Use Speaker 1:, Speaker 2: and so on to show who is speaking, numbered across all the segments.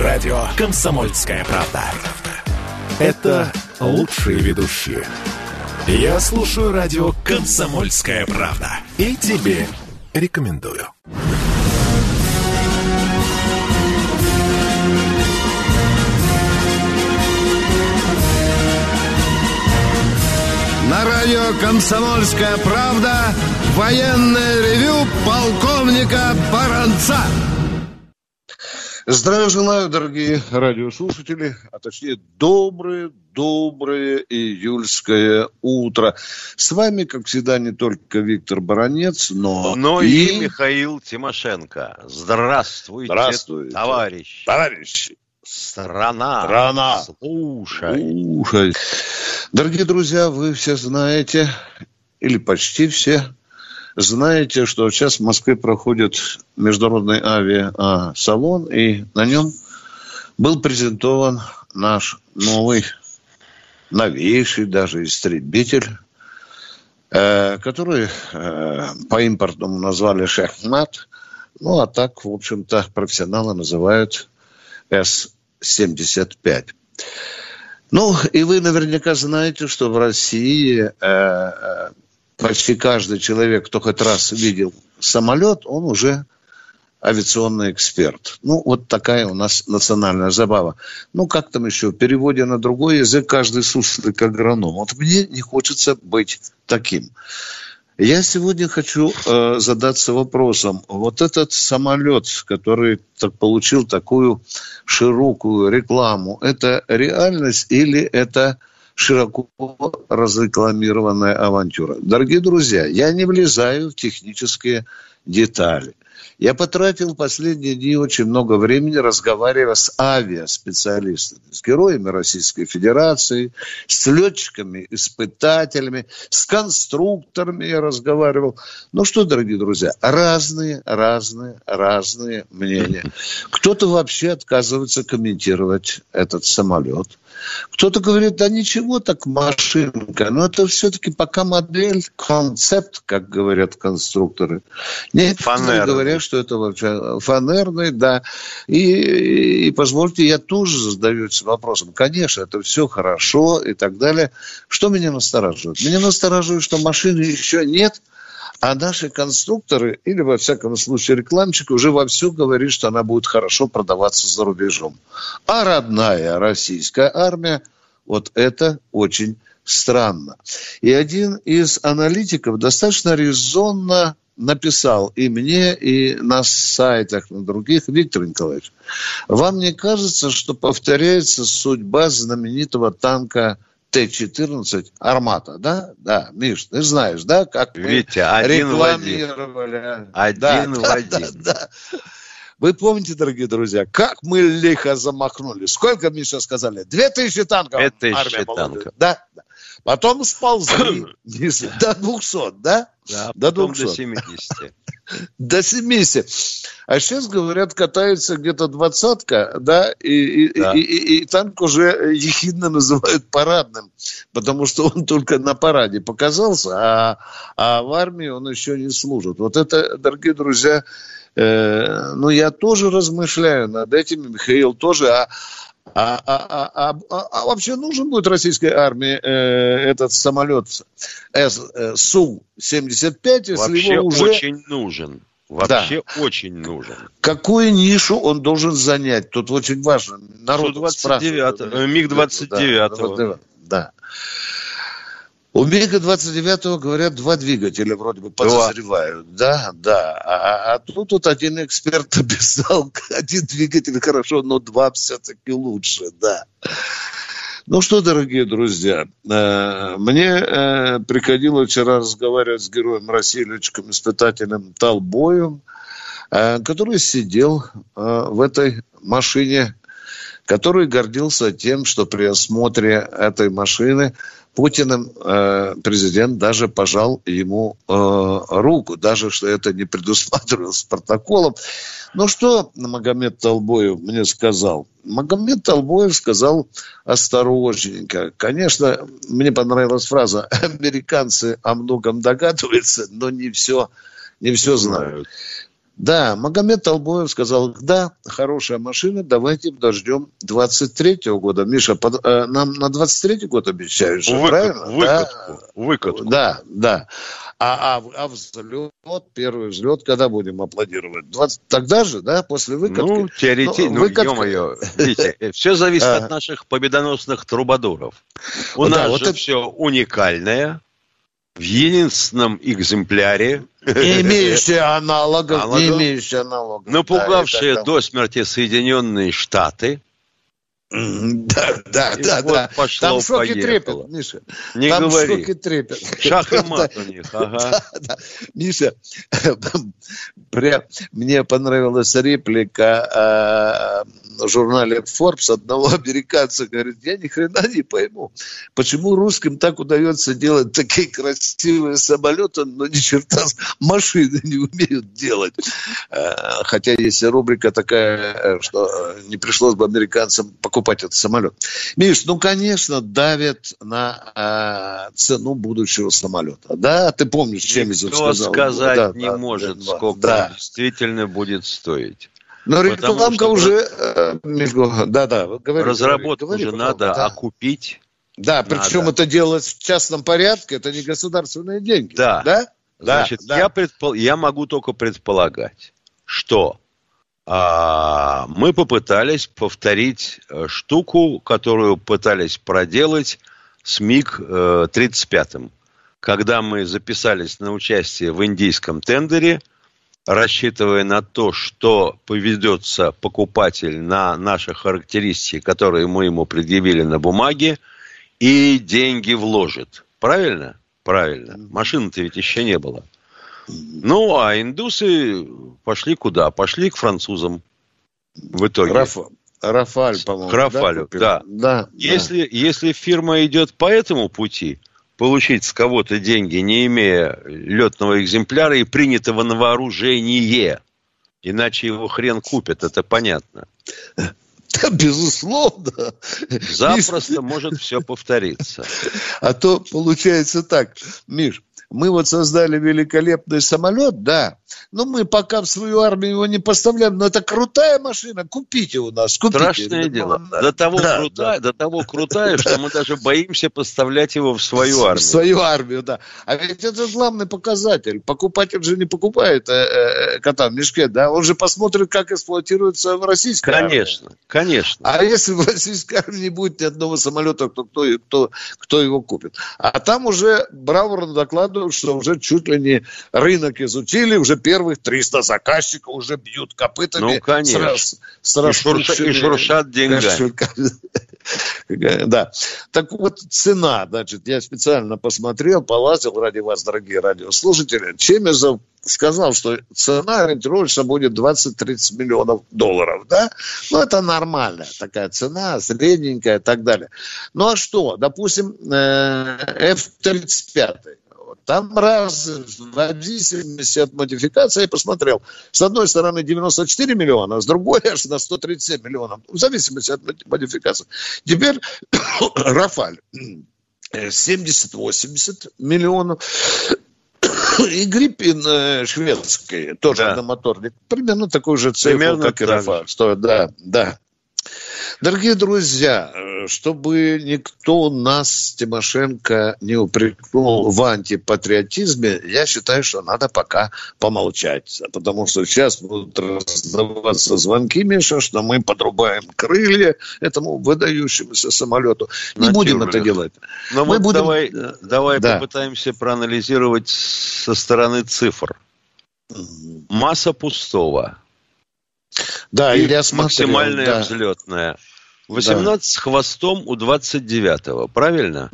Speaker 1: радио «Комсомольская правда». Это лучшие ведущие. Я слушаю радио «Комсомольская правда». И тебе рекомендую.
Speaker 2: На радио «Комсомольская правда» военное ревю полковника Баранца. Здравия желаю, дорогие радиослушатели, а точнее доброе, доброе июльское утро. С вами, как всегда, не только Виктор Баранец, но,
Speaker 3: но и... и Михаил Тимошенко. Здравствуйте,
Speaker 2: Здравствуйте,
Speaker 3: товарищ.
Speaker 2: Товарищи.
Speaker 3: Страна.
Speaker 2: Страна.
Speaker 3: Слушай.
Speaker 2: Слушай. Дорогие друзья, вы все знаете, или почти все, знаете, что сейчас в Москве проходит международный авиасалон, и на нем был презентован наш новый, новейший даже истребитель, э, который э, по импортному назвали «Шахмат», ну, а так, в общем-то, профессионалы называют С-75. Ну, и вы наверняка знаете, что в России э, почти каждый человек, кто хоть раз видел самолет, он уже авиационный эксперт. Ну, вот такая у нас национальная забава. Ну, как там еще, в переводе на другой язык каждый суслик агроном. Вот мне не хочется быть таким. Я сегодня хочу э, задаться вопросом. Вот этот самолет, который так, получил такую широкую рекламу, это реальность или это широко разрекламированная авантюра? Дорогие друзья, я не влезаю в технические детали. Я потратил последние дни очень много времени, разговаривая с авиаспециалистами, с героями Российской Федерации, с летчиками, испытателями, с конструкторами я разговаривал. Ну что, дорогие друзья, разные, разные, разные мнения. Кто-то вообще отказывается комментировать этот самолет. Кто-то говорит, да ничего, так машинка. Но это все-таки пока модель, концепт, как говорят конструкторы. Некоторые говорят, что это вообще фанерный, да. И, и позвольте, я тоже задаюсь вопросом. Конечно, это все хорошо и так далее. Что меня настораживает? Меня настораживает, что машины еще нет, а наши конструкторы, или, во всяком случае, рекламщики, уже вовсю говорят, что она будет хорошо продаваться за рубежом. А родная российская армия, вот это очень странно. И один из аналитиков достаточно резонно написал и мне, и на сайтах, на других, Виктор Николаевич, вам не кажется, что повторяется судьба знаменитого танка Т-14 «Армата», да? Да, Миш, ты знаешь, да, как
Speaker 3: мы Витя, один рекламировали. В один. Один да, в один. Да, да.
Speaker 2: Вы помните, дорогие друзья, как мы лихо замахнули? Сколько, Миша, сказали? Две тысячи танков.
Speaker 3: Две тысячи танков.
Speaker 2: Да, да. Потом сползли до 200, да?
Speaker 3: Да, до 200. до 70.
Speaker 2: До 70. А сейчас, говорят, катается где-то двадцатка, да, и, да. И, и, и, и танк уже ехидно называют парадным, потому что он только на параде показался, а, а в армии он еще не служит. Вот это, дорогие друзья, э, ну, я тоже размышляю над этим, Михаил тоже, а, а, а, а, а, а вообще нужен будет российской армии э, этот самолет Су-75, если
Speaker 3: вообще
Speaker 2: его уже...
Speaker 3: очень нужен. Вообще да. очень нужен.
Speaker 2: Какую нишу он должен занять? Тут очень важно. Народ спрашивает.
Speaker 3: МиГ-29.
Speaker 2: Да, да. У МиГа-29 говорят два двигателя вроде бы подозревают. Да, да. А, а тут вот один эксперт написал, один двигатель хорошо, но два все-таки лучше, да. Ну что, дорогие друзья, э, мне э, приходилось вчера разговаривать с героем России, летчиком-испытателем Талбоем, э, который сидел в этой машине, который гордился тем, что при осмотре этой машины Путиным э, президент даже пожал ему э, руку, даже что это не предусматривалось протоколом. Но что Магомед Толбоев мне сказал? Магомед Толбоев сказал осторожненько. Конечно, мне понравилась фраза «американцы о многом догадываются, но не все, не все знают». Да, Магомед Толбоев сказал, да, хорошая машина, давайте подождем 23-го года. Миша, под, э, нам на 23-й год обещают же, Выкат, правильно?
Speaker 3: Выкатку, да? выкатку.
Speaker 2: Да, да. А, а, а взлет, первый взлет, когда будем аплодировать? 20, тогда же, да, после выкатки?
Speaker 3: Ну, теоретически, ну, выкатка... ну ё-моё, видите, все зависит а. от наших победоносных трубадуров. У нас же все уникальное, в единственном экземпляре.
Speaker 2: Не имеющие аналогов, не имеющие аналогов.
Speaker 3: Напугавшие да, до смерти Соединенные Штаты.
Speaker 2: Да, да, и да, вот да.
Speaker 3: Пошло, Там шок и трепет, Миша. Не Там говори. шок и трепет. Шах и мат у них, ага. Да, да.
Speaker 2: Миша, прям, мне понравилась реплика а, в журнале Forbes одного американца, говорит, я ни хрена не пойму, почему русским так удается делать такие красивые самолеты, но ни черта машины не умеют делать. А, хотя есть рубрика такая, что не пришлось бы американцам покупать этот самолет. Миш, ну, конечно, давят на э, цену будущего самолета. Да, ты помнишь, чем
Speaker 3: Никто сказал? сказать да, не да, может, да, сколько да. он действительно будет стоить.
Speaker 2: Но рекламка что уже... Э,
Speaker 3: да, да, говори, Разработку говори, уже надо да. окупить.
Speaker 2: Да, причем надо. это делать в частном порядке, это не государственные деньги.
Speaker 3: Да. Да? Значит, да. Я, предпол... я могу только предполагать, что а, мы попытались повторить э, штуку, которую пытались проделать с МиГ-35. Э, Когда мы записались на участие в индийском тендере – рассчитывая на то, что поведется покупатель на наши характеристики, которые мы ему предъявили на бумаге, и деньги вложит. Правильно? Правильно. Машины-то ведь еще не было. Ну, а индусы пошли куда? Пошли к французам в итоге. Раф...
Speaker 2: Рафаль, по-моему. К
Speaker 3: Рафалю, да. да. Если, да. если фирма идет по этому пути, получить с кого-то деньги, не имея летного экземпляра и принятого на вооружение. Иначе его хрен купят, это понятно.
Speaker 2: Да, безусловно.
Speaker 3: Запросто может все повториться.
Speaker 2: А то получается так, Миш, мы вот создали великолепный самолет, да, но мы пока в свою армию его не поставляем, но это крутая машина, купите у нас, купите.
Speaker 3: Страшное дело. До того, да, крутая, да. до того крутая, что мы даже боимся поставлять его в свою армию. В
Speaker 2: свою армию, да. А ведь это главный показатель. Покупатель же не покупает э, э, кота в мешке, да, он же посмотрит, как эксплуатируется в российской
Speaker 3: конечно, армии. Конечно,
Speaker 2: А если в российской армии не будет ни одного самолета, то кто, кто, кто его купит? А там уже браворно докладывают радует, что уже чуть ли не рынок изучили, уже первых 300 заказчиков уже бьют копытами.
Speaker 3: Ну, конечно. С, с и, шурша, и шуршат деньгами.
Speaker 2: Да. Так вот, цена, значит, я специально посмотрел, полазил ради вас, дорогие радиослушатели. Чемезов сказал, что цена ориентировочно будет 20-30 миллионов долларов, да? Ну, это нормальная такая цена, средненькая и так далее. Ну, а что? Допустим, э, F-35 там раз в зависимости от модификации я посмотрел. С одной стороны 94 миллиона, а с другой аж на 137 миллионов. В зависимости от модификации. Теперь Рафаль. 70-80 миллионов. И Гриппин э, шведский, тоже да. одномоторник, примерно такой же цифр, как и Рафаль. Стоит, да, да. Дорогие друзья, чтобы никто нас, Тимошенко, не упрекнул в антипатриотизме, я считаю, что надо пока помолчать. Потому что сейчас будут раздаваться звонки, Миша, что мы подрубаем крылья этому выдающемуся самолету. Не На будем это делать.
Speaker 3: Но мы вот будем... давай, давай да. попытаемся проанализировать со стороны цифр. Масса пустого –
Speaker 2: да, и
Speaker 3: максимальная да. взлетная. 18 да. с хвостом у 29-го, правильно?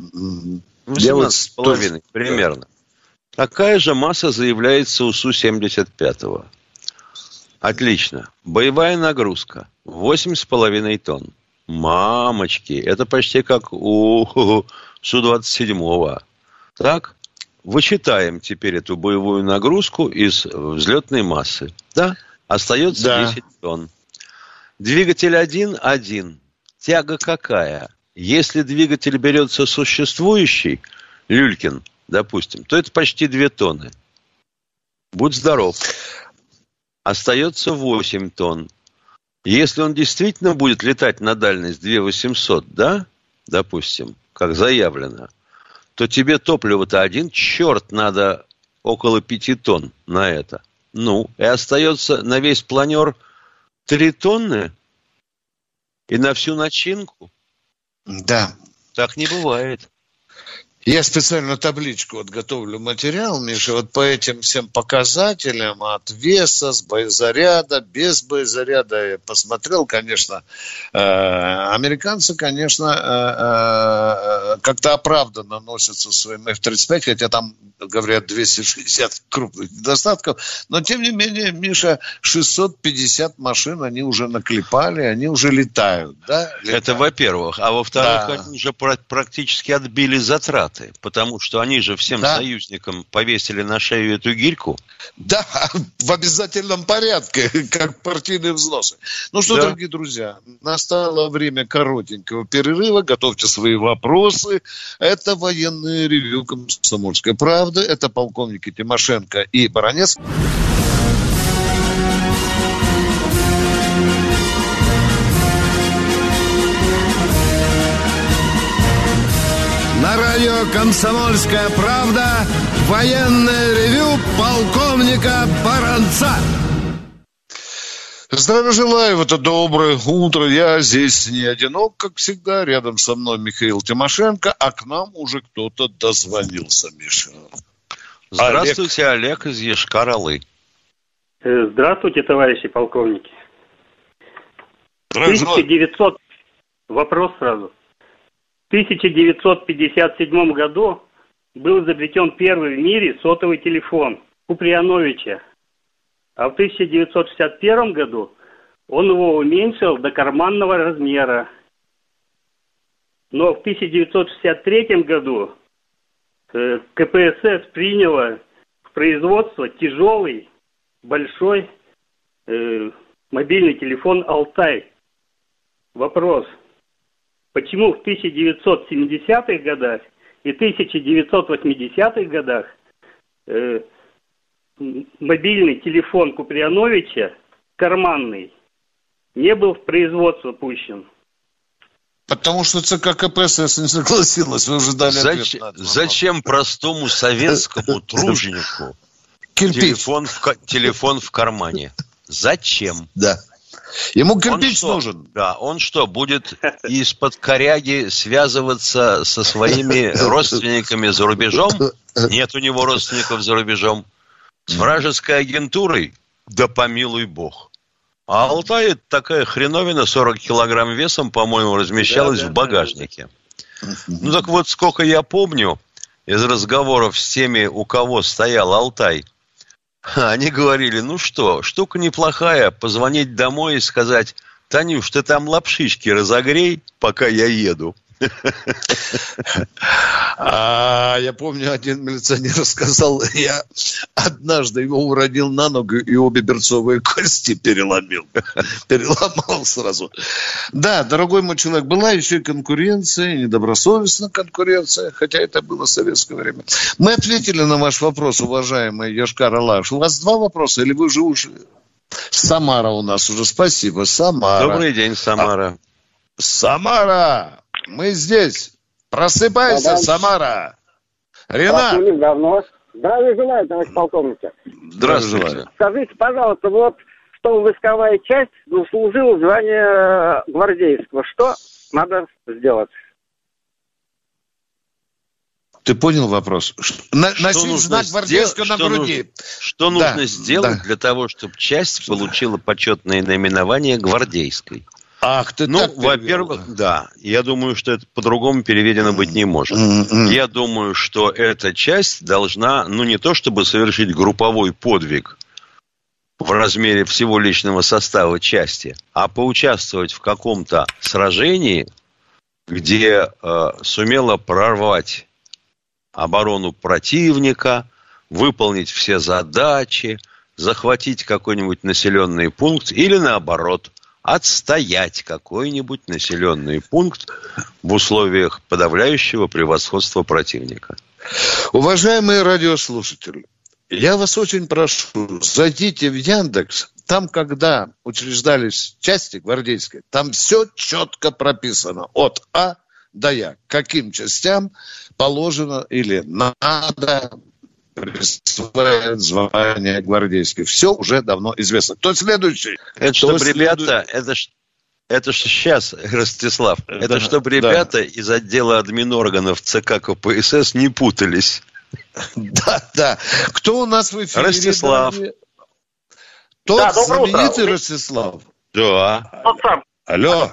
Speaker 3: 18 с половиной, примерно. Такая же масса заявляется у Су-75. Отлично. Боевая нагрузка. 8,5 тонн. Мамочки, это почти как у Су-27. Так, вычитаем теперь эту боевую нагрузку из взлетной массы. Да? Остается да. 10 тонн. Двигатель один один. Тяга какая? Если двигатель берется существующий, Люлькин, допустим, то это почти 2 тонны. Будь здоров. остается 8 тонн. Если он действительно будет летать на дальность 2800, да, допустим, как заявлено, то тебе топливо-то один черт надо около 5 тонн на это. Ну, и остается на весь планер 3 тонны и на всю начинку.
Speaker 2: Да.
Speaker 3: Так не бывает.
Speaker 2: Я специально табличку вот готовлю материал, Миша, вот по этим всем показателям от веса, с боезаряда, без боезаряда. Я посмотрел, конечно, э, американцы, конечно, э, э, как-то оправданно носятся своим F-35, хотя там, говорят, 260 крупных недостатков, но тем не менее, Миша, 650 машин они уже наклепали, они уже летают, да?
Speaker 3: Летают. Это во-первых. А во-вторых, да. они уже практически отбили затраты потому что они же всем да. союзникам повесили на шею эту гирьку.
Speaker 2: Да, в обязательном порядке, как партийные взносы. Ну что, да. дорогие друзья, настало время коротенького перерыва. Готовьте свои вопросы. Это военное ревю «Комсомольской правды». Это полковники Тимошенко и Баранец.
Speaker 1: На радио «Комсомольская правда» военное ревю полковника Баранца.
Speaker 2: Здравия желаю, это доброе утро. Я здесь не одинок, как всегда. Рядом со мной Михаил Тимошенко, а к нам уже кто-то дозвонился, Миша.
Speaker 3: Здравствуйте, Олег, Олег из Ешкар-Олы.
Speaker 4: Э, здравствуйте, товарищи полковники. 1900... Вопрос сразу. В 1957 году был изобретен первый в мире сотовый телефон Куприяновича. А в 1961 году он его уменьшил до карманного размера. Но в 1963 году э, КПСС приняло в производство тяжелый, большой э, мобильный телефон «Алтай». Вопрос – Почему в 1970-х годах и 1980-х годах э, мобильный телефон Куприяновича, карманный, не был в производство пущен?
Speaker 2: Потому что ЦК КПСС не согласилась, вы уже дали
Speaker 3: Зач... Зачем простому советскому труженику телефон в, телефон в кармане? Зачем?
Speaker 2: Да. Ему кирпич он нужен.
Speaker 3: Да, он что, будет из-под коряги связываться со своими родственниками за рубежом? Нет у него родственников за рубежом. С вражеской агентурой? Да помилуй бог. А Алтай такая хреновина 40 килограмм весом, по-моему, размещалась да, да, в багажнике. Да. Ну так вот, сколько я помню из разговоров с теми, у кого стоял Алтай – Они говорили, ну что, штука неплохая, позвонить домой и сказать, Танюш, ты там лапшички разогрей, пока я еду.
Speaker 2: А, я помню, один милиционер сказал, я однажды его уронил на ногу и обе берцовые кости переломил. Переломал сразу. Да, дорогой мой человек, была еще и конкуренция, недобросовестная конкуренция, хотя это было советское время. Мы ответили на ваш вопрос, уважаемый Яшкар Алаш. У вас два вопроса, или вы уже ушли? Самара у нас уже, спасибо, Самара.
Speaker 3: Добрый день, Самара.
Speaker 2: А, Самара! Мы здесь. Просыпайся, да, Самара.
Speaker 5: Ренат. давно. Здравия желаю, товарищ полковник.
Speaker 2: Здравствуйте.
Speaker 5: Скажите, пожалуйста, вот что войсковая часть заслужила звание гвардейского. Что надо сделать?
Speaker 2: Ты понял вопрос?
Speaker 3: На, что носить знак гвардейского на груди. Нужно, что нужно да, сделать да. для того, чтобы часть получила почетное наименование гвардейской?
Speaker 2: Ах, ты
Speaker 3: Ну, во-первых, да. Я думаю, что это по-другому переведено быть не может. Я думаю, что эта часть должна, ну, не то чтобы совершить групповой подвиг в размере всего личного состава части, а поучаствовать в каком-то сражении, где э, сумела прорвать оборону противника, выполнить все задачи, захватить какой-нибудь населенный пункт или наоборот – отстоять какой-нибудь населенный пункт в условиях подавляющего превосходства противника.
Speaker 2: Уважаемые радиослушатели, я вас очень прошу, зайдите в Яндекс, Там, когда учреждались части гвардейские, там все четко прописано. От А до Я. Каким частям положено или надо присваивать звание гвардейских. Все уже давно известно. Кто следующий?
Speaker 3: Это чтобы ребята, это это же сейчас, Ростислав, да, это чтобы ребята да. из отдела админорганов ЦК КПСС не путались.
Speaker 2: Да, да. Кто у нас в эфире?
Speaker 3: Ростислав.
Speaker 2: Тот да, знаменитый утро. Ростислав.
Speaker 3: Да.
Speaker 5: Тот сам.
Speaker 2: Алло.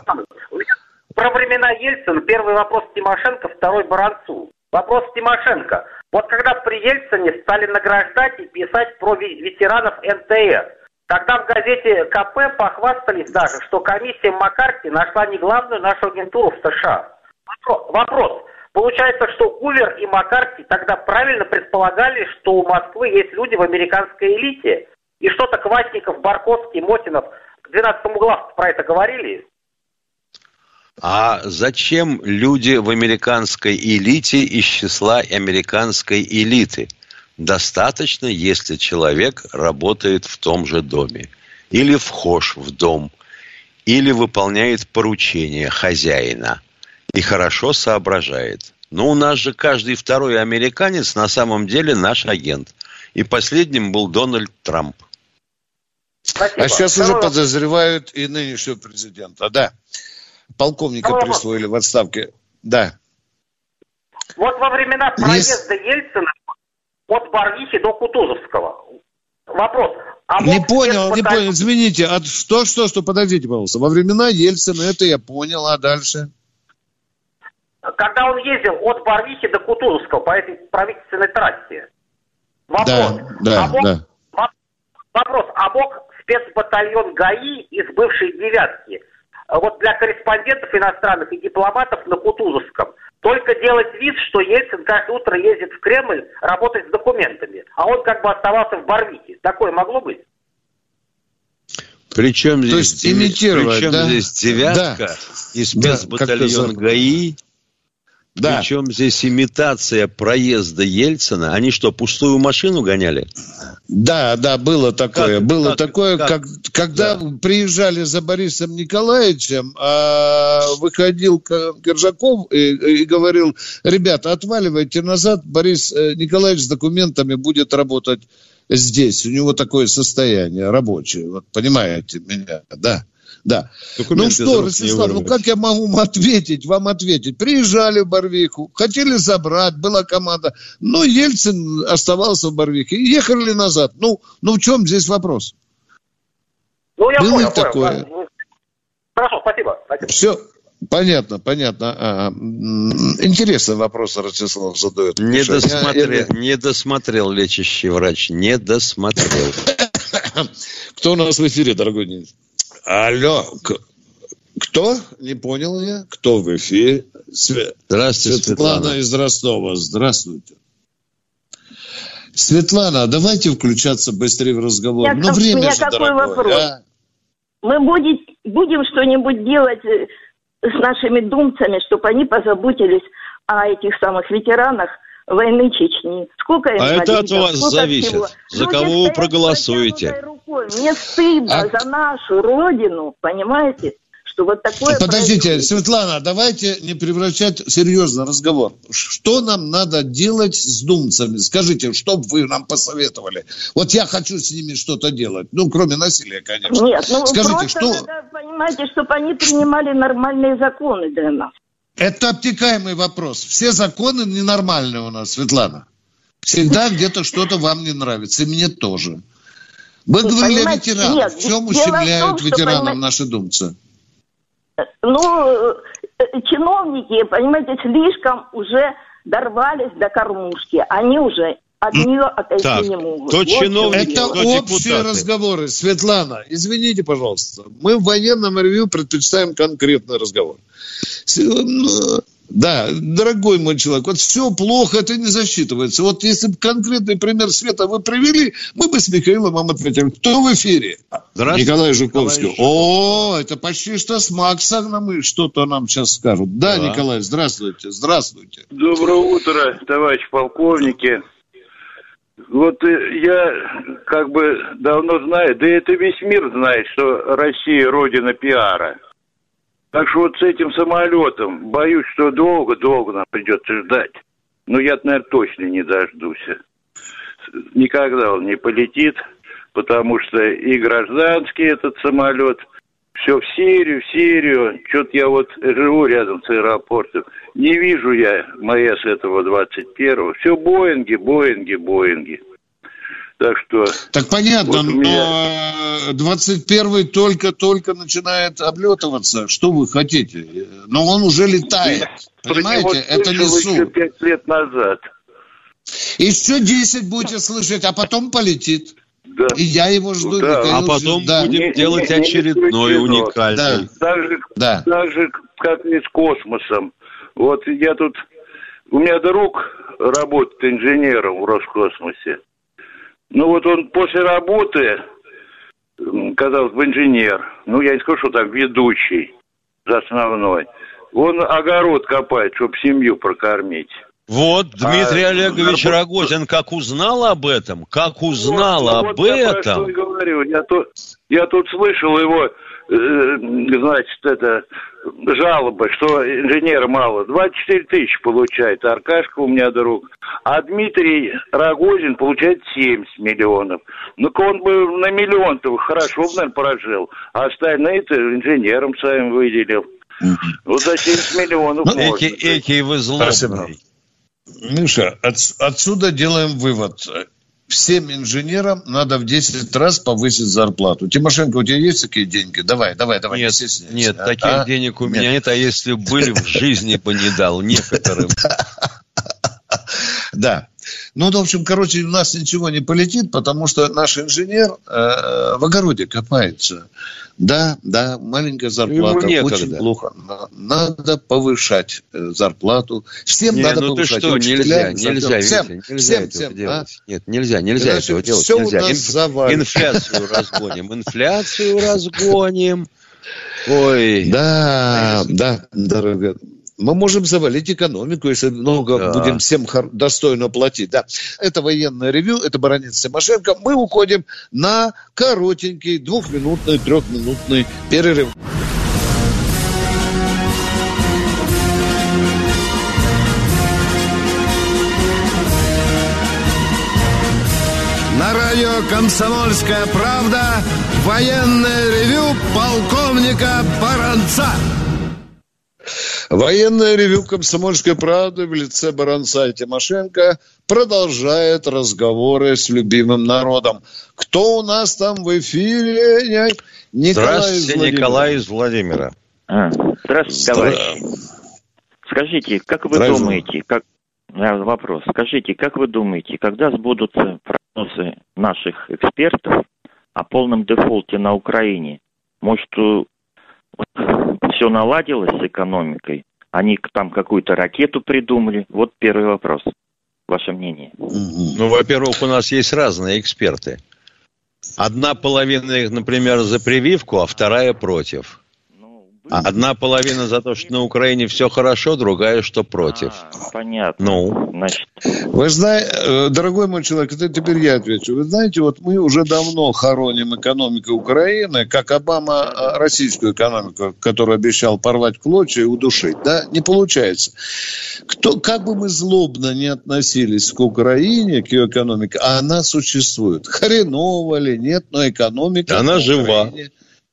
Speaker 5: Про времена Ельцина первый вопрос Тимошенко, второй Баранцу. Вопрос Тимошенко. Вот когда при Ельцине стали награждать и писать про ветеранов НТР, тогда в газете КП похвастались даже, что комиссия Маккарти нашла не главную нашу агентуру в США. Вопрос. Получается, что Гувер и Маккарти тогда правильно предполагали, что у Москвы есть люди в американской элите, и что-то Квасников, Барковский, Мотинов к 12 главу про это говорили?
Speaker 3: А зачем люди в американской элите из числа американской элиты? Достаточно, если человек работает в том же доме, или вхож в дом, или выполняет поручения хозяина и хорошо соображает. Но у нас же каждый второй американец на самом деле наш агент. И последним был Дональд Трамп.
Speaker 2: Спасибо. А сейчас Второй уже подозревают и нынешнего президента. Да полковника Второй присвоили в отставке. Да.
Speaker 5: Вот во времена проезда Есть... Ельцина от Барвихи до Кутузовского. Вопрос.
Speaker 2: А не понял, не понял, извините, а что, что, что, подождите, пожалуйста. Во времена Ельцина это я понял, а дальше?
Speaker 5: Когда он ездил от Барвихи до Кутузовского по этой правительственной трассе. Вопрос.
Speaker 2: Да, да,
Speaker 5: а мог,
Speaker 2: да.
Speaker 5: Вопрос, а мог спецбатальон ГАИ из бывшей «девятки» вот для корреспондентов иностранных и дипломатов на Кутузовском только делать вид, что Ельцин каждое утро ездит в Кремль работать с документами, а он как бы оставался в Барвике. Такое могло быть?
Speaker 3: Причем здесь, То есть имитировать, причем да? здесь девятка да. и спецбатальон да, ГАИ да. Причем здесь имитация проезда Ельцина. Они что, пустую машину гоняли?
Speaker 2: Да, да, было такое. Как, было как, такое, как, как, когда да. приезжали за Борисом Николаевичем, а выходил Киржаков и, и говорил, ребята, отваливайте назад, Борис э, Николаевич с документами будет работать здесь. У него такое состояние рабочее. Вот понимаете меня, да. Да. Документы ну что, Ростислав, ну как я могу ответить, вам ответить? Приезжали в Барвиху, хотели забрать, была команда. Но Ельцин оставался в Барвихе. Ехали назад. Ну, ну в чем здесь вопрос?
Speaker 5: Ну, я Было понял, такое. понял. Хорошо, спасибо. спасибо.
Speaker 2: Все, Понятно, понятно. А, интересный вопрос Ростислав задает.
Speaker 3: Не Миша. досмотрел, я, я... не досмотрел лечащий врач, не досмотрел.
Speaker 2: Кто у нас в эфире, дорогой Денис? Алло, кто? Не понял я. Кто в эфире?
Speaker 3: Здравствуйте,
Speaker 2: Светлана. Светлана из Ростова. Здравствуйте. Светлана, давайте включаться быстрее в разговор. Я,
Speaker 6: ну, время у меня же такой дорогое, вопрос. А? Мы будем, будем что-нибудь делать э, с нашими думцами, чтобы они позаботились о этих самых ветеранах войны Чечни.
Speaker 3: Сколько им А это от вас зависит. Всего. За Люди кого вы проголосуете?
Speaker 6: Рукой. Мне стыдно а... за нашу родину, понимаете? Что вот такое
Speaker 2: Подождите, происходит. Светлана, давайте не превращать серьезно разговор. Что нам надо делать с думцами? Скажите, что бы вы нам посоветовали? Вот я хочу с ними что-то делать. Ну, кроме насилия, конечно.
Speaker 6: Нет, ну Скажите, что... надо, понимаете, чтобы они принимали нормальные законы для нас.
Speaker 2: Это обтекаемый вопрос. Все законы ненормальные у нас, Светлана. Всегда где-то что-то вам не нравится. И мне тоже. Мы Вы говорили о ветеранах. Нет, в чем ущемляют том, ветеранам понимаете, наши думцы?
Speaker 6: Ну, э, чиновники, понимаете, слишком уже дорвались до кормушки. Они уже от нее отойти так, не могут.
Speaker 2: То вот чиновники, Это то общие депутаты. разговоры. Светлана, извините, пожалуйста. Мы в военном ревью предпочитаем конкретный разговор. Ну, да, дорогой мой человек, вот все плохо, это не засчитывается. Вот если бы конкретный пример света вы привели, мы бы с Михаилом вам ответили. Кто в эфире? Николай Жуковский. Николай О, это почти что с Максом и что-то нам сейчас скажут. Да, да, Николай, здравствуйте, здравствуйте.
Speaker 7: Доброе утро, товарищ полковники. Вот э, я как бы давно знаю, да это весь мир знает, что Россия родина пиара. Так что вот с этим самолетом, боюсь, что долго-долго нам придется ждать. Но я, наверное, точно не дождусь. Никогда он не полетит, потому что и гражданский этот самолет – все в Сирию, в Сирию. Что-то я вот живу рядом с аэропортом. Не вижу я МС этого 21-го. Все Боинги, Боинги, Боинги.
Speaker 2: Так что... Так понятно, вот меня... но 21-й только-только начинает облетываться. Что вы хотите? Но он уже летает. Я Понимаете, это не
Speaker 7: еще 5 лет назад.
Speaker 2: Еще 10 будете слышать, а потом полетит. Да. И я его жду.
Speaker 3: Да. А потом да. будем не, делать не, очередной не уникальный.
Speaker 7: Да. Так, же, да. так же, как и с космосом. Вот я тут... У меня друг работает инженером в Роскосмосе. Ну вот он после работы, казалось бы, инженер, ну я не скажу, что так, ведущий, основной, он огород копает, чтобы семью прокормить.
Speaker 3: Вот Дмитрий а, Олегович а, Рогозин как узнал об этом, как узнал вот, об вот этом.
Speaker 7: Я, говорю. Я, тут, я тут слышал его, э, значит, это жалобы, что инженера мало. 24 тысячи получает Аркашка у меня друг. А Дмитрий Рогозин получает 70 миллионов. Ну-ка он бы на миллион-то хорошо бы, наверное, прожил. А остальные-то инженером своим выделил. Вот за 70 миллионов ну,
Speaker 3: можно. Эки, эки вы злобный.
Speaker 2: Миша, от, отсюда делаем вывод. Всем инженерам надо в 10 раз повысить зарплату. Тимошенко, у тебя есть такие деньги? Давай, давай, давай,
Speaker 3: нет, не Нет, а? таких а? денег у нет. меня нет, а если были, в жизни бы не дал некоторым.
Speaker 2: Да. Ну, в общем, короче, у нас ничего не полетит, потому что наш инженер э, в огороде копается. Да, да, маленькая зарплата, очень плохо. Надо повышать э, зарплату. Всем не, надо ну повышать.
Speaker 3: Ты что, нельзя, нельзя, всем, Витя, нельзя всем, этого всем, делать. А? Нет, нельзя, нельзя Иначе этого делать. Все нельзя. У нас Инф... Инфляцию разгоним, инфляцию разгоним. Ой.
Speaker 2: Да, да, дорогая мы можем завалить экономику, если много да. будем всем достойно платить. Да. Это военное ревю, это Баранец Тимошенко. Мы уходим на коротенький двухминутный, трехминутный перерыв.
Speaker 1: На радио «Комсомольская правда» военное ревю полковника Баранца.
Speaker 2: Военное ревю «Комсомольской правды» в лице Баранца и Тимошенко продолжает разговоры с любимым народом. Кто у нас там в эфире?
Speaker 3: Николай Здравствуйте, из Николай из Владимира.
Speaker 8: А, здравствуйте, товарищ. Скажите, как вы думаете, как вопрос, скажите, как вы думаете, когда сбудутся прогнозы наших экспертов о полном дефолте на Украине? Может, все наладилось с экономикой, они там какую-то ракету придумали. Вот первый вопрос. Ваше мнение?
Speaker 3: Ну, во-первых, у нас есть разные эксперты. Одна половина например, за прививку, а вторая против. Одна половина за то, что на Украине все хорошо, другая, что против.
Speaker 8: А, понятно.
Speaker 3: Ну,
Speaker 2: значит. Вы знаете, э, дорогой мой человек, это теперь я отвечу. Вы знаете, вот мы уже давно хороним экономику Украины, как Обама э, российскую экономику, которую обещал порвать клочья и удушить. Да, не получается. Кто, как бы мы злобно не относились к Украине, к ее экономике, она существует. Хреново ли, нет, но экономика...
Speaker 3: Она жива. Украине,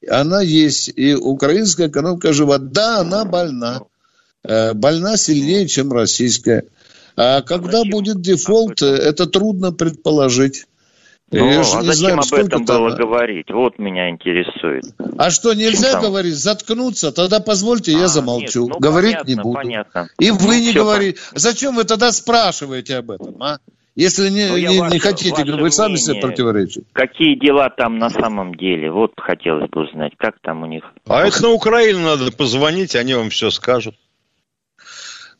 Speaker 2: она есть. И украинская экономика жива. Да, она больна. Э, больна сильнее, чем российская. А когда будет дефолт, это трудно предположить.
Speaker 8: Ну, а зачем знаю, об этом там... было говорить? Вот меня интересует.
Speaker 2: А что, нельзя там... говорить? Заткнуться? Тогда позвольте, а, я замолчу. Нет, ну, говорить понятно, не буду. Понятно. И вы ну, не говорите. Зачем вы тогда спрашиваете об этом, а? Если не, ну, не, ваше, не хотите, вы сами себе противоречите.
Speaker 8: Какие дела там на самом деле? Вот хотелось бы узнать, как там у них.
Speaker 3: А это на Украину надо позвонить, они вам все скажут.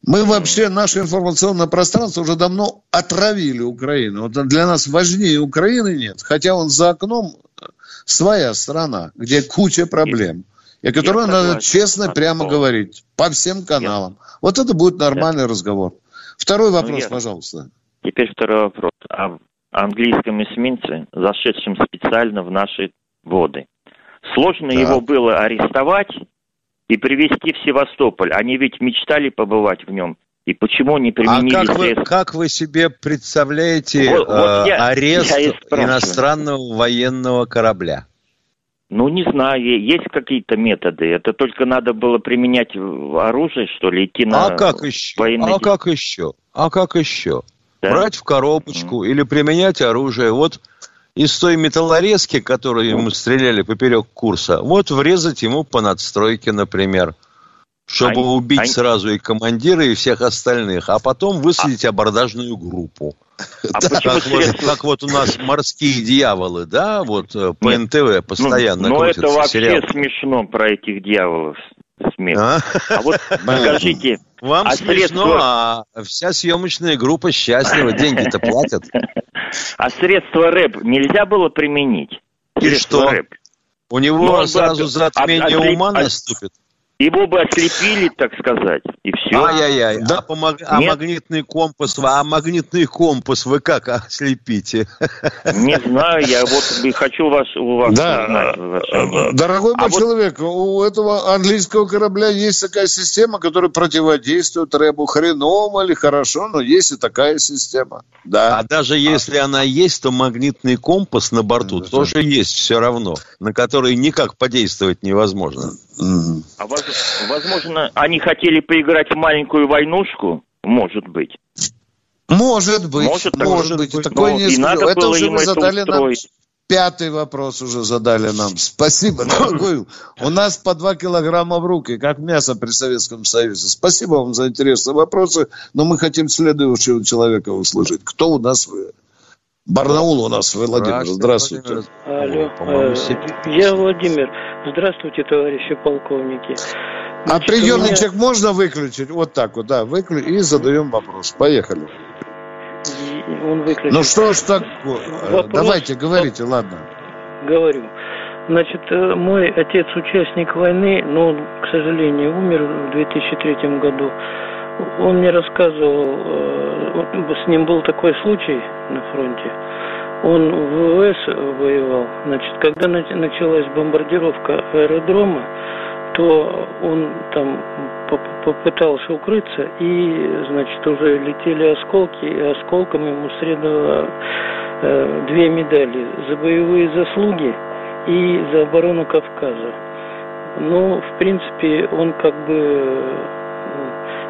Speaker 2: Мы вообще, наше информационное пространство уже давно отравили Украину. Вот для нас важнее Украины нет. Хотя он за окном своя страна, где куча проблем. И которую надо честно, прямо говорить по всем каналам. Я... Вот это будет нормальный я... разговор. Второй вопрос, ну, я... пожалуйста.
Speaker 8: Теперь второй вопрос. А английском эсминце, зашедшем специально в наши воды. Сложно да. его было арестовать и привезти в Севастополь. Они ведь мечтали побывать в нем. И почему не применили
Speaker 3: а как вы, как вы себе представляете вот, э, вот я, арест я иностранного военного корабля?
Speaker 8: Ну, не знаю, есть какие-то методы. Это только надо было применять оружие, что ли, идти на
Speaker 3: а как еще? военные... А как еще? А как еще? Да? Брать в коробочку mm. или применять оружие. Вот из той металлорезки, которую ему стреляли поперек курса, вот врезать ему по надстройке, например, чтобы а, убить а... сразу и командира, и всех остальных, а потом высадить а... абордажную группу. А как, вот, как вот у нас морские дьяволы, да, вот э, по Нет. НТВ постоянно
Speaker 8: Ну, ну это вообще сериал. смешно про этих дьяволов. Смех. А, а вот скажите,
Speaker 3: вам а смешно, средства... а вся съемочная группа счастлива, деньги-то платят.
Speaker 8: А средства рэп нельзя было применить?
Speaker 3: И что? Рэп. У него ну, сразу затмение от, ума наступит.
Speaker 8: Его бы ослепили, так сказать, и все.
Speaker 3: Ай-яй-яй. Да. А, помог... а магнитный компас, а магнитный компас вы как ослепите?
Speaker 8: Не знаю, я вот хочу вас, у вас да. узнать.
Speaker 2: Э, дорогой мой а человек, вот... у этого английского корабля есть такая система, которая противодействует рэбу хреново или хорошо, но есть и такая система. Да.
Speaker 3: А даже если а... она есть, то магнитный компас на борту да, тоже да. есть все равно, на который никак подействовать невозможно.
Speaker 8: А возможно, они хотели поиграть в маленькую войнушку? Может быть.
Speaker 2: Может быть, может, может быть. быть. Такое не надо Это уже вы задали это нам пятый вопрос уже задали нам. Спасибо, дорогой. У нас по два килограмма в руки, как мясо при Советском Союзе. Спасибо вам за интересные вопросы, но мы хотим следующего человека услышать. Кто у нас вы? Барнаул у нас, Владимир. Здравствуйте.
Speaker 9: Алло. Э, я Владимир. Здравствуйте, товарищи полковники.
Speaker 2: А Значит, а приемничек меня... можно выключить? Вот так вот, да, выключить и задаем вопрос. Поехали. Он выключит. Ну что ж такое? Вопрос... Давайте, говорите, ладно.
Speaker 9: Говорю. Значит, э, мой отец участник войны, но он, к сожалению, умер в 2003 году. Он мне рассказывал, э, с ним был такой случай на фронте он в ВВС воевал. Значит, когда началась бомбардировка аэродрома, то он там попытался укрыться, и, значит, уже летели осколки, и осколком ему средовало э, две медали за боевые заслуги и за оборону Кавказа. Ну, в принципе, он как бы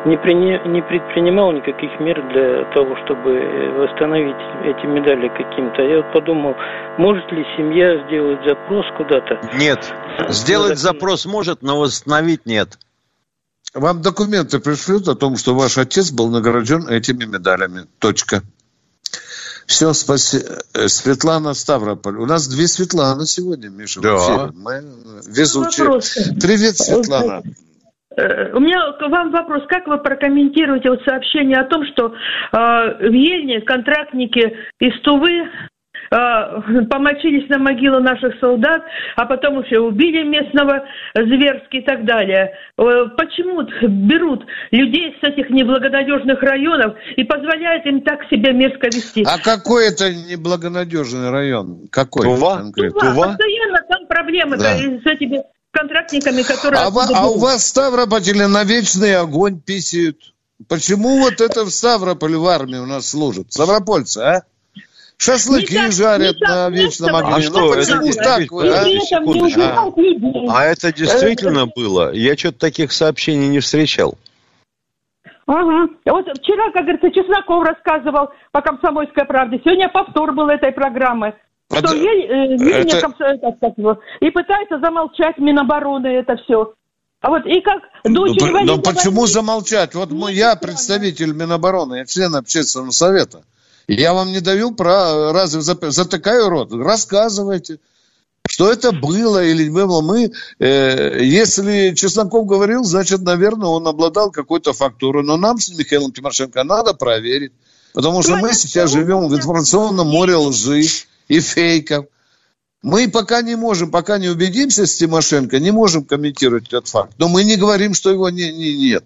Speaker 9: не, прине, не предпринимал никаких мер для того, чтобы восстановить эти медали каким-то. Я вот подумал, может ли семья сделать запрос куда-то?
Speaker 3: Нет. Сделать запрос может, но восстановить нет.
Speaker 2: Вам документы пришлют о том, что ваш отец был награжден этими медалями. Точка. Все, спасибо. Э, Светлана Ставрополь. У нас две Светланы сегодня, Миша.
Speaker 3: Да.
Speaker 2: Мы везучие. Привет, Светлана.
Speaker 10: Э, у меня к вам вопрос. Как вы прокомментируете вот сообщение о том, что э, в Ельне контрактники из Тувы э, помочились на могилу наших солдат, а потом еще убили местного зверски и так далее. Э, почему берут людей с этих неблагонадежных районов и позволяют им так себя мерзко вести?
Speaker 2: А какой это неблагонадежный район? Какой?
Speaker 10: Тува? Тува. Тува. Постоянно там проблемы да. с этими контрактниками, которые...
Speaker 2: А, а у вас в Ставрополе на вечный огонь писают. Почему вот это в Ставрополе в армии у нас служат? Ставропольцы, а? Шашлыки так, жарят на вечном огне. А
Speaker 3: ну, что, почему это, так вы, а? А, а это действительно было? Я что-то таких сообщений не встречал.
Speaker 10: Ага. Вот вчера, как говорится, Чесноков рассказывал по «Комсомольской правде». Сегодня повтор был этой программы что ей, э, это... и пытается замолчать Минобороны это все. А вот и как
Speaker 2: дочь ну, инвалида... Но почему замолчать? Вот мы, я представитель Минобороны, я член общественного совета. Я вам не даю про разве затыкаю рот? Рассказывайте, что это было или не было. Мы, э, если Чесноков говорил, значит, наверное, он обладал какой-то фактурой. Но нам с Михаилом Тимошенко надо проверить. Потому что мы сейчас живем в информационном море лжи и фейков. Мы пока не можем, пока не убедимся с Тимошенко, не можем комментировать этот факт. Но мы не говорим, что его не, не, нет.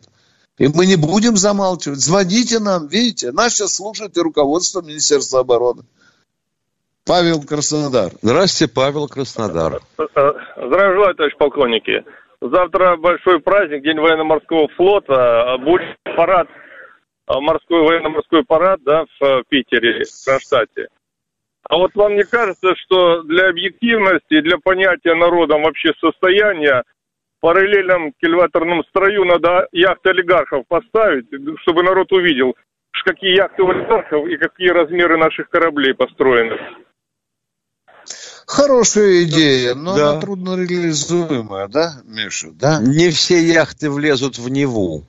Speaker 2: И мы не будем замалчивать. Звоните нам, видите, нас сейчас слушает и руководство Министерства обороны. Павел Краснодар.
Speaker 3: Здравствуйте, Павел Краснодар.
Speaker 11: Здравия желаю, товарищ полковники. Завтра большой праздник, День военно-морского флота. Будет парад, морской военно-морской парад да, в Питере, в Кронштадте. А вот вам не кажется, что для объективности, для понятия народом вообще состояния параллельном кильваторном строю надо яхты олигархов поставить, чтобы народ увидел, какие яхты у олигархов и какие размеры наших кораблей построены.
Speaker 2: Хорошая идея, но да. она трудно реализуемая, да, Миша? Да?
Speaker 3: Не все яхты влезут в Неву.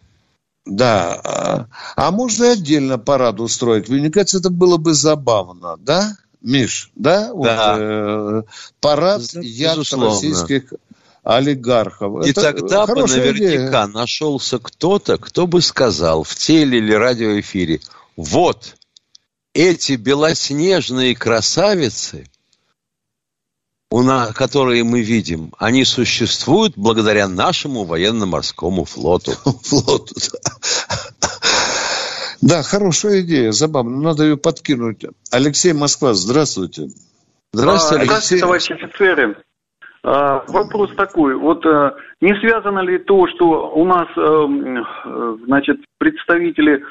Speaker 2: Да. А, а можно отдельно парад устроить? Мне кажется, это было бы забавно, да? Миш, да?
Speaker 3: Да. Вот,
Speaker 2: э, парад яхт российских олигархов.
Speaker 3: И Это тогда бы наверняка идея. нашелся кто-то, кто бы сказал в теле или радиоэфире, вот, эти белоснежные красавицы, которые мы видим, они существуют благодаря нашему военно-морскому флоту. Флоту,
Speaker 2: да. Хорошая идея, забавно. Надо ее подкинуть. Алексей Москва, здравствуйте.
Speaker 12: Здравствуйте, Алексей. Здравствуйте, товарищи офицеры. А, вопрос такой, вот а, не связано ли то, что у нас, а, значит, представители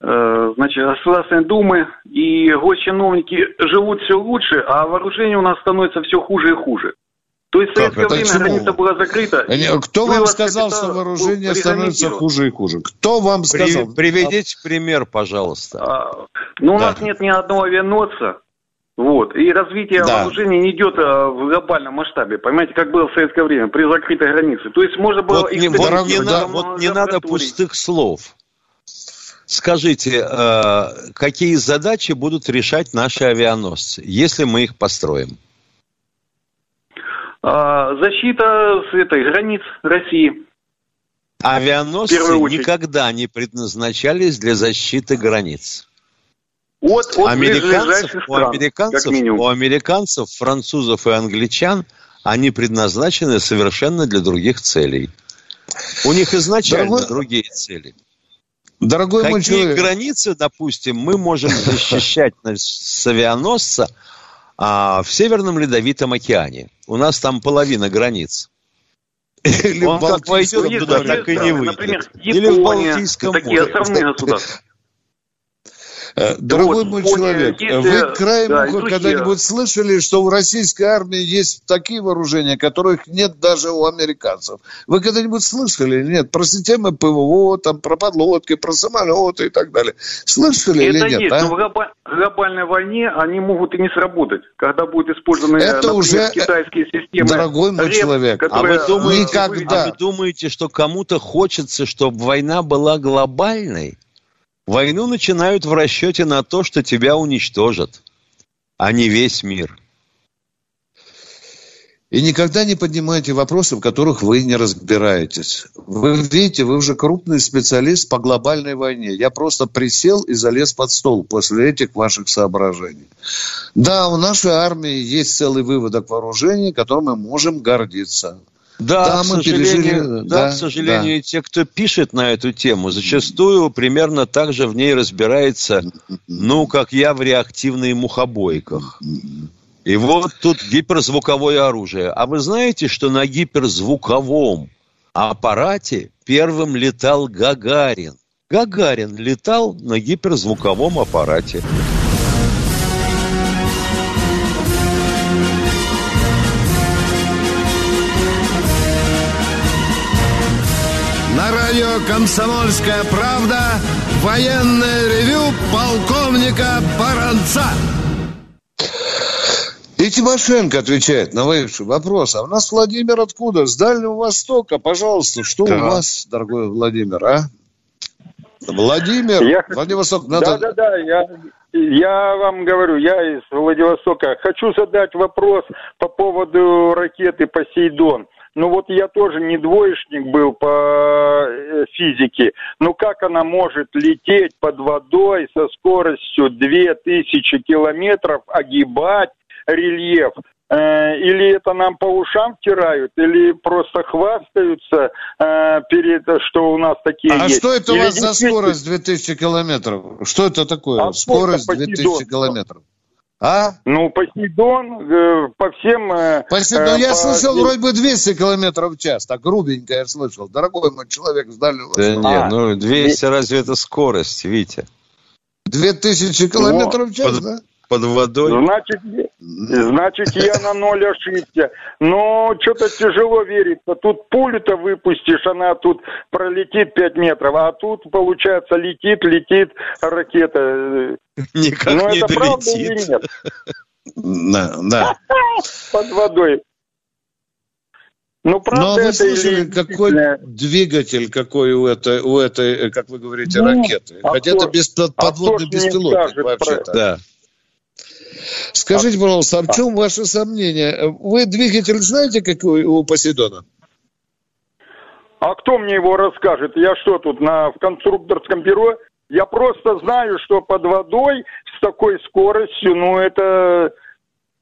Speaker 12: значит, Государственной Думы и госчиновники живут все лучше, а вооружение у нас становится все хуже и хуже. То есть в советское время чему? граница была закрыта.
Speaker 2: Кто вам сказал, что вооружение становится хуже и хуже? Кто вам сказал?
Speaker 3: Приведите пример, пожалуйста. А,
Speaker 12: ну, у да. нас нет ни одного авианосца, вот. И развитие да. вооружений не идет а, в глобальном масштабе, понимаете, как было в советское время, при закрытой границе. То есть можно было...
Speaker 3: Вот не, вот не, на, вот не надо пустых слов. Скажите, э, какие задачи будут решать наши авианосцы, если мы их построим?
Speaker 12: А, защита с этой границ России.
Speaker 3: Авианосцы никогда не предназначались для защиты границ. От, от американцев, стран, у американцев, у американцев, французов и англичан они предназначены совершенно для других целей. У них изначально Дорогой... другие цели. Дорогой Какие мой человек. границы, допустим, мы можем защищать с авианосца а, в Северном Ледовитом океане? У нас там половина границ. Или Он как войдет туда, так и не выйдет. Например, Япония, Или в Балтийском
Speaker 12: такие островные государства.
Speaker 2: Э, дорогой вот, мой человек, вы краем да, когда-нибудь слышали, что в российской армии есть такие вооружения, которых нет даже у американцев? Вы когда-нибудь слышали нет? Про системы ПВО, там, про подлодки, про самолеты и так далее. Слышали Это или нет?
Speaker 12: Есть, а? но в глобальной войне они могут и не сработать, когда будут использованы
Speaker 2: Это например, уже,
Speaker 12: китайские системы.
Speaker 2: Дорогой мой РЕП, человек,
Speaker 3: а вы, думаете, никогда... а вы думаете, что кому-то хочется, чтобы война была глобальной? Войну начинают в расчете на то, что тебя уничтожат, а не весь мир.
Speaker 2: И никогда не поднимайте вопросы, в которых вы не разбираетесь. Вы видите, вы уже крупный специалист по глобальной войне. Я просто присел и залез под стол после этих ваших соображений. Да, у нашей армии есть целый выводок вооружений, которым мы можем гордиться.
Speaker 3: Да, да, к сожалению, да, да, к сожалению, да. те, кто пишет на эту тему, зачастую примерно так же в ней разбирается, ну, как я в реактивных мухобойках. И вот тут гиперзвуковое оружие. А вы знаете, что на гиперзвуковом аппарате первым летал Гагарин? Гагарин летал на гиперзвуковом аппарате.
Speaker 1: Радио «Комсомольская правда» военное ревю полковника Баранца.
Speaker 2: И Тимошенко отвечает на ваши вопросы. А у нас Владимир откуда? С Дальнего Востока. Пожалуйста, что да. у вас, дорогой Владимир, а? Владимир, я... Владивосток,
Speaker 11: надо... Да, да, да, я, я вам говорю, я из Владивостока. Хочу задать вопрос по поводу ракеты «Посейдон». Ну вот я тоже не двоечник был по э, физике. Ну как она может лететь под водой со скоростью 2000 километров, огибать рельеф? Э, или это нам по ушам втирают, или просто хвастаются э, перед, что у нас такие
Speaker 2: а
Speaker 11: есть.
Speaker 2: А что это у вас за скорость 2000 километров? Что это такое? А скорость 2000 километров.
Speaker 11: А? Ну, Посейдон э, по всем... Э,
Speaker 2: Посейдон, э, я по... слышал вроде бы 200 километров в час, так грубенько я слышал. Дорогой мой человек с дальнего
Speaker 3: Да нет, а, ну 200 и... разве это скорость, Витя?
Speaker 2: 2000 километров в час, под, да?
Speaker 3: Под водой.
Speaker 11: Значит, значит, я на ноль ошибся. Но что-то тяжело верится. Тут пулю-то выпустишь, она тут пролетит 5 метров, а тут, получается, летит, летит ракета.
Speaker 3: Никак Но не это долетит. правда или нет?
Speaker 2: Да, да.
Speaker 11: Под водой.
Speaker 2: Ну, правда, Но вы слышали, или... какой двигатель, какой у этой, у этой, как вы говорите, ну, ракеты? А Хотя кто, это без, подводный а беспилотник вообще-то. Про... Да. Скажите, пожалуйста, а в чем ваши сомнения? Вы двигатель знаете, какой у Посейдона?
Speaker 11: А кто мне его расскажет? Я что тут, на, в конструкторском бюро? Я просто знаю, что под водой с такой скоростью, ну, это...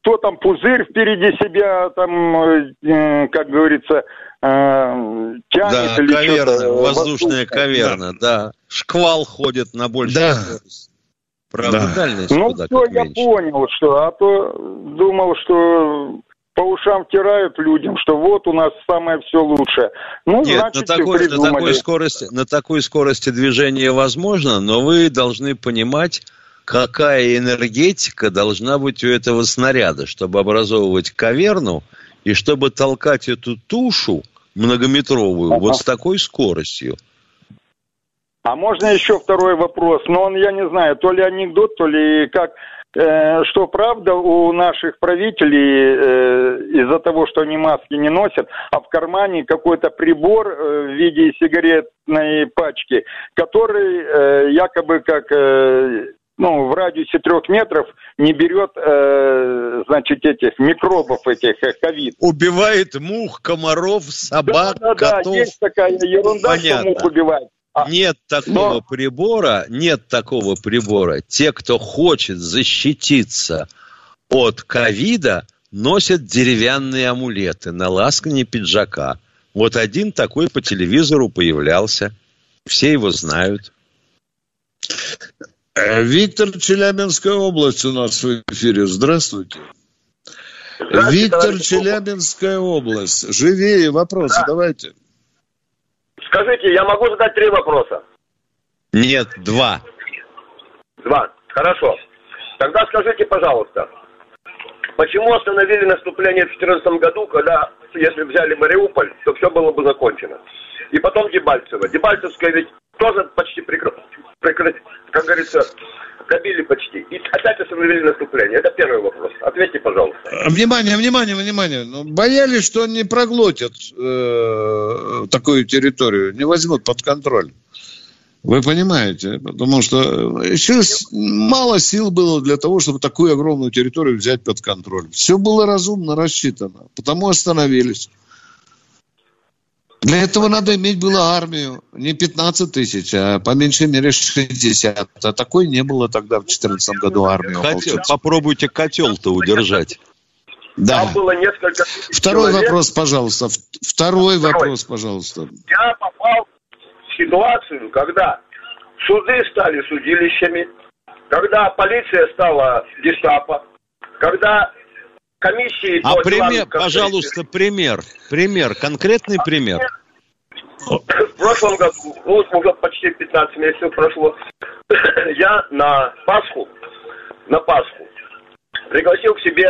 Speaker 11: Кто там пузырь впереди себя, там, э, как говорится, э, тянет
Speaker 3: да, или каверна, воздушная каверна, да. Шквал ходит на большую да. скорость.
Speaker 11: Правда, да. дальность Ну, все, я меньше. понял, что, а то думал, что по ушам втирают людям, что вот у нас самое все лучшее. Ну,
Speaker 3: Нет, значит, на такой, на, такой скорости, на такой скорости движения возможно, но вы должны понимать, какая энергетика должна быть у этого снаряда, чтобы образовывать каверну и чтобы толкать эту тушу многометровую ага. вот с такой скоростью.
Speaker 11: А можно еще второй вопрос? Но он, я не знаю, то ли анекдот, то ли как... Э, что правда у наших правителей э, из-за того, что они маски не носят, а в кармане какой-то прибор э, в виде сигаретной пачки, который э, якобы как э, ну, в радиусе трех метров не берет, э, значит, этих микробов, этих э, ковид.
Speaker 3: Убивает мух, комаров, собак, да, да, котов.
Speaker 11: Да, есть такая ерунда, Понятно. что мух убивает.
Speaker 3: А, нет такого но... прибора, нет такого прибора. Те, кто хочет защититься от ковида, носят деревянные амулеты на ласкане пиджака. Вот один такой по телевизору появлялся. Все его знают.
Speaker 2: Э, Виктор, Челябинская область у нас в эфире. Здравствуйте. Здравствуйте Виктор, Челябинская область. Живее вопросы, да. давайте.
Speaker 13: Скажите, я могу задать три вопроса?
Speaker 3: Нет, два.
Speaker 13: Два. Хорошо. Тогда скажите, пожалуйста, почему остановили наступление в 2014 году, когда, если взяли Мариуполь, то все было бы закончено? И потом Дебальцево. Дебальцевская ведь тоже почти прикрыт, прикрыт как говорится, добили почти. И опять остановили наступление. Это первый вопрос. Ответьте, пожалуйста.
Speaker 2: Внимание, внимание, внимание. Ну, боялись, что не проглотят э, такую территорию, не возьмут под контроль. Вы понимаете? Потому что еще мало сил было для того, чтобы такую огромную территорию взять под контроль. Все было разумно рассчитано. Потому остановились. Для этого надо иметь было армию. Не 15 тысяч, а по меньшей мере 60. А такой не было тогда в 2014 году армию.
Speaker 3: Хотел, попробуйте котел-то удержать.
Speaker 2: Да. Там было несколько Второй человек. вопрос, пожалуйста. Второй, Второй вопрос, пожалуйста.
Speaker 13: Я попал в ситуацию, когда суды стали судилищами, когда полиция стала гестапо, когда комиссии...
Speaker 3: А пример, пожалуйста, пример, пример, конкретный пример.
Speaker 13: В прошлом году, ну, уже почти 15 месяцев прошло, я на Пасху, на Пасху пригласил к себе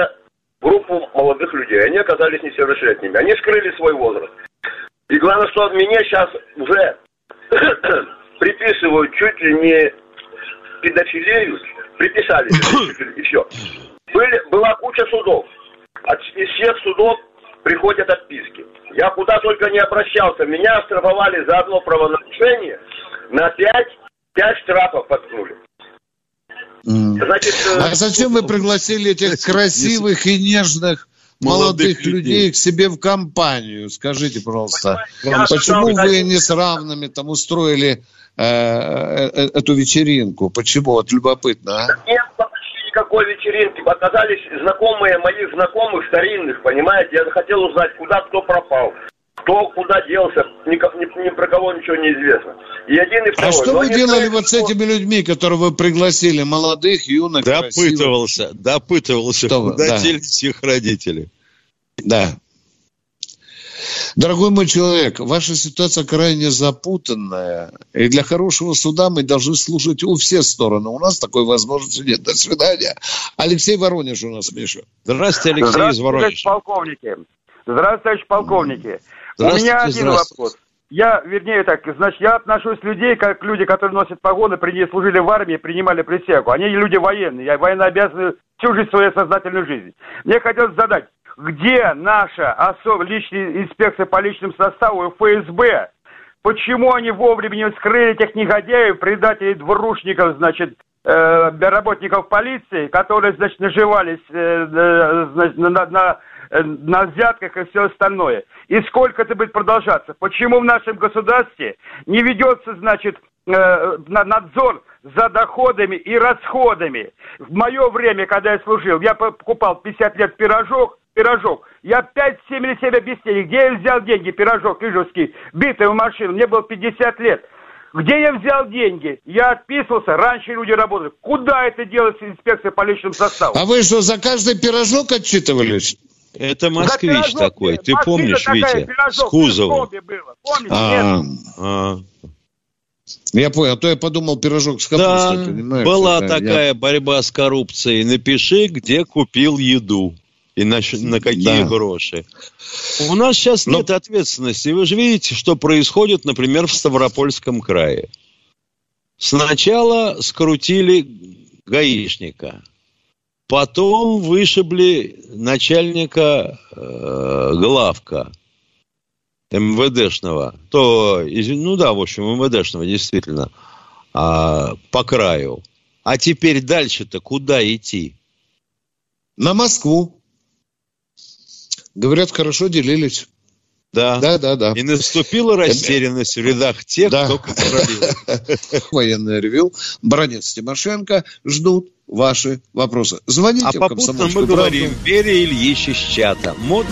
Speaker 13: группу молодых людей. Они оказались несовершеннолетними. Они скрыли свой возраст. И главное, что мне сейчас уже приписывают чуть ли не педофилию, приписали, и все. Были, была куча судов. От, из всех судов приходят отписки. Я куда только не обращался. Меня оштрафовали за одно правонарушение на 5, 5 штрафов подкнули.
Speaker 2: Значит, э, а зачем вы пригласили этих красивых и нежных молодых людей к себе в компанию? Скажите, пожалуйста, почему вы не с равными там устроили э, э, эту вечеринку? Почему? Вот любопытно, а?
Speaker 13: Нет, никакой вечеринки. Оказались знакомые моих знакомых старинных, понимаете? Я захотел узнать, куда кто пропал, кто куда делся, ни, ни, ни про кого ничего не известно. И один, и
Speaker 2: а
Speaker 13: второй.
Speaker 2: А что Но вы делали вот с этими людьми, которых вы пригласили, молодых, юных,
Speaker 3: Допытывался, красивых? допытывался, что куда да. делись их родители.
Speaker 2: Да. Дорогой мой человек, ваша ситуация крайне запутанная. И для хорошего суда мы должны слушать у всех сторон. У нас такой возможности нет. До свидания. Алексей Воронеж у нас, Миша.
Speaker 3: Здравствуйте, Алексей Здравствуйте, из Воронежа.
Speaker 11: полковники. Здравствуйте, товарищ полковники. Здравствуйте, у меня один вопрос. Я, вернее так, значит, я отношусь к людей, как люди, которые носят погоны, при, служили в армии, принимали присягу. Они люди военные, я военно обязаны всю жизнь свою сознательную жизнь. Мне хотелось задать, где наша особая личная инспекция по личному составу ФСБ? Почему они вовремя не вскрыли этих негодяев, предателей, двурушников, значит, э, работников полиции, которые, значит, наживались э, э значит, на, на, на взятках и все остальное. И сколько это будет продолжаться? Почему в нашем государстве не ведется, значит, э, надзор за доходами и расходами? В мое время, когда я служил, я покупал 50 лет пирожок, пирожок. Я 5-7 или 7 объяснений, где я взял деньги, пирожок ижевский, битую машину, мне было 50 лет. Где я взял деньги? Я отписывался, раньше люди работали. Куда это делается инспекция по личному составу?
Speaker 2: А вы что, за каждый пирожок отчитывались?
Speaker 3: Это москвич такой, ты помнишь, Витя, с кузовом.
Speaker 2: А, а. Я понял, а то я подумал пирожок с капустой,
Speaker 3: да, понимаешь? была это, такая я... борьба с коррупцией. Напиши, где купил еду и на, на какие да. гроши. У нас сейчас Но... нет ответственности. Вы же видите, что происходит, например, в Ставропольском крае. Сначала скрутили гаишника, потом вышибли начальника э, главка МВДшного, то, ну да, в общем, МВДшного, действительно, а, по краю. А теперь дальше-то куда идти?
Speaker 2: На Москву. Говорят, хорошо делились.
Speaker 3: Да. Да, да, да. И наступила растерянность в рядах тех, да. кто контролирует.
Speaker 2: Военное ревю. Бронец Тимошенко ждут ваши вопросы. Звоните
Speaker 3: а попутно мы говорим, Берия Ильич из чата. Мод